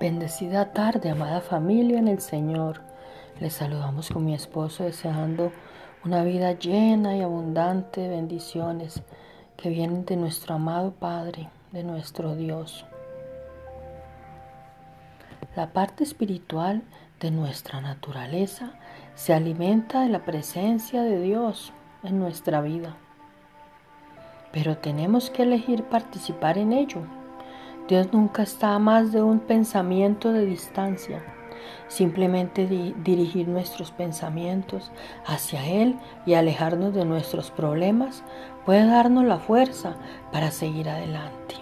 Bendecida tarde, amada familia en el Señor. Les saludamos con mi esposo deseando una vida llena y abundante de bendiciones que vienen de nuestro amado Padre, de nuestro Dios. La parte espiritual de nuestra naturaleza se alimenta de la presencia de Dios en nuestra vida. Pero tenemos que elegir participar en ello Dios nunca está a más de un pensamiento de distancia. Simplemente dirigir nuestros pensamientos hacia Él y alejarnos de nuestros problemas puede darnos la fuerza para seguir adelante.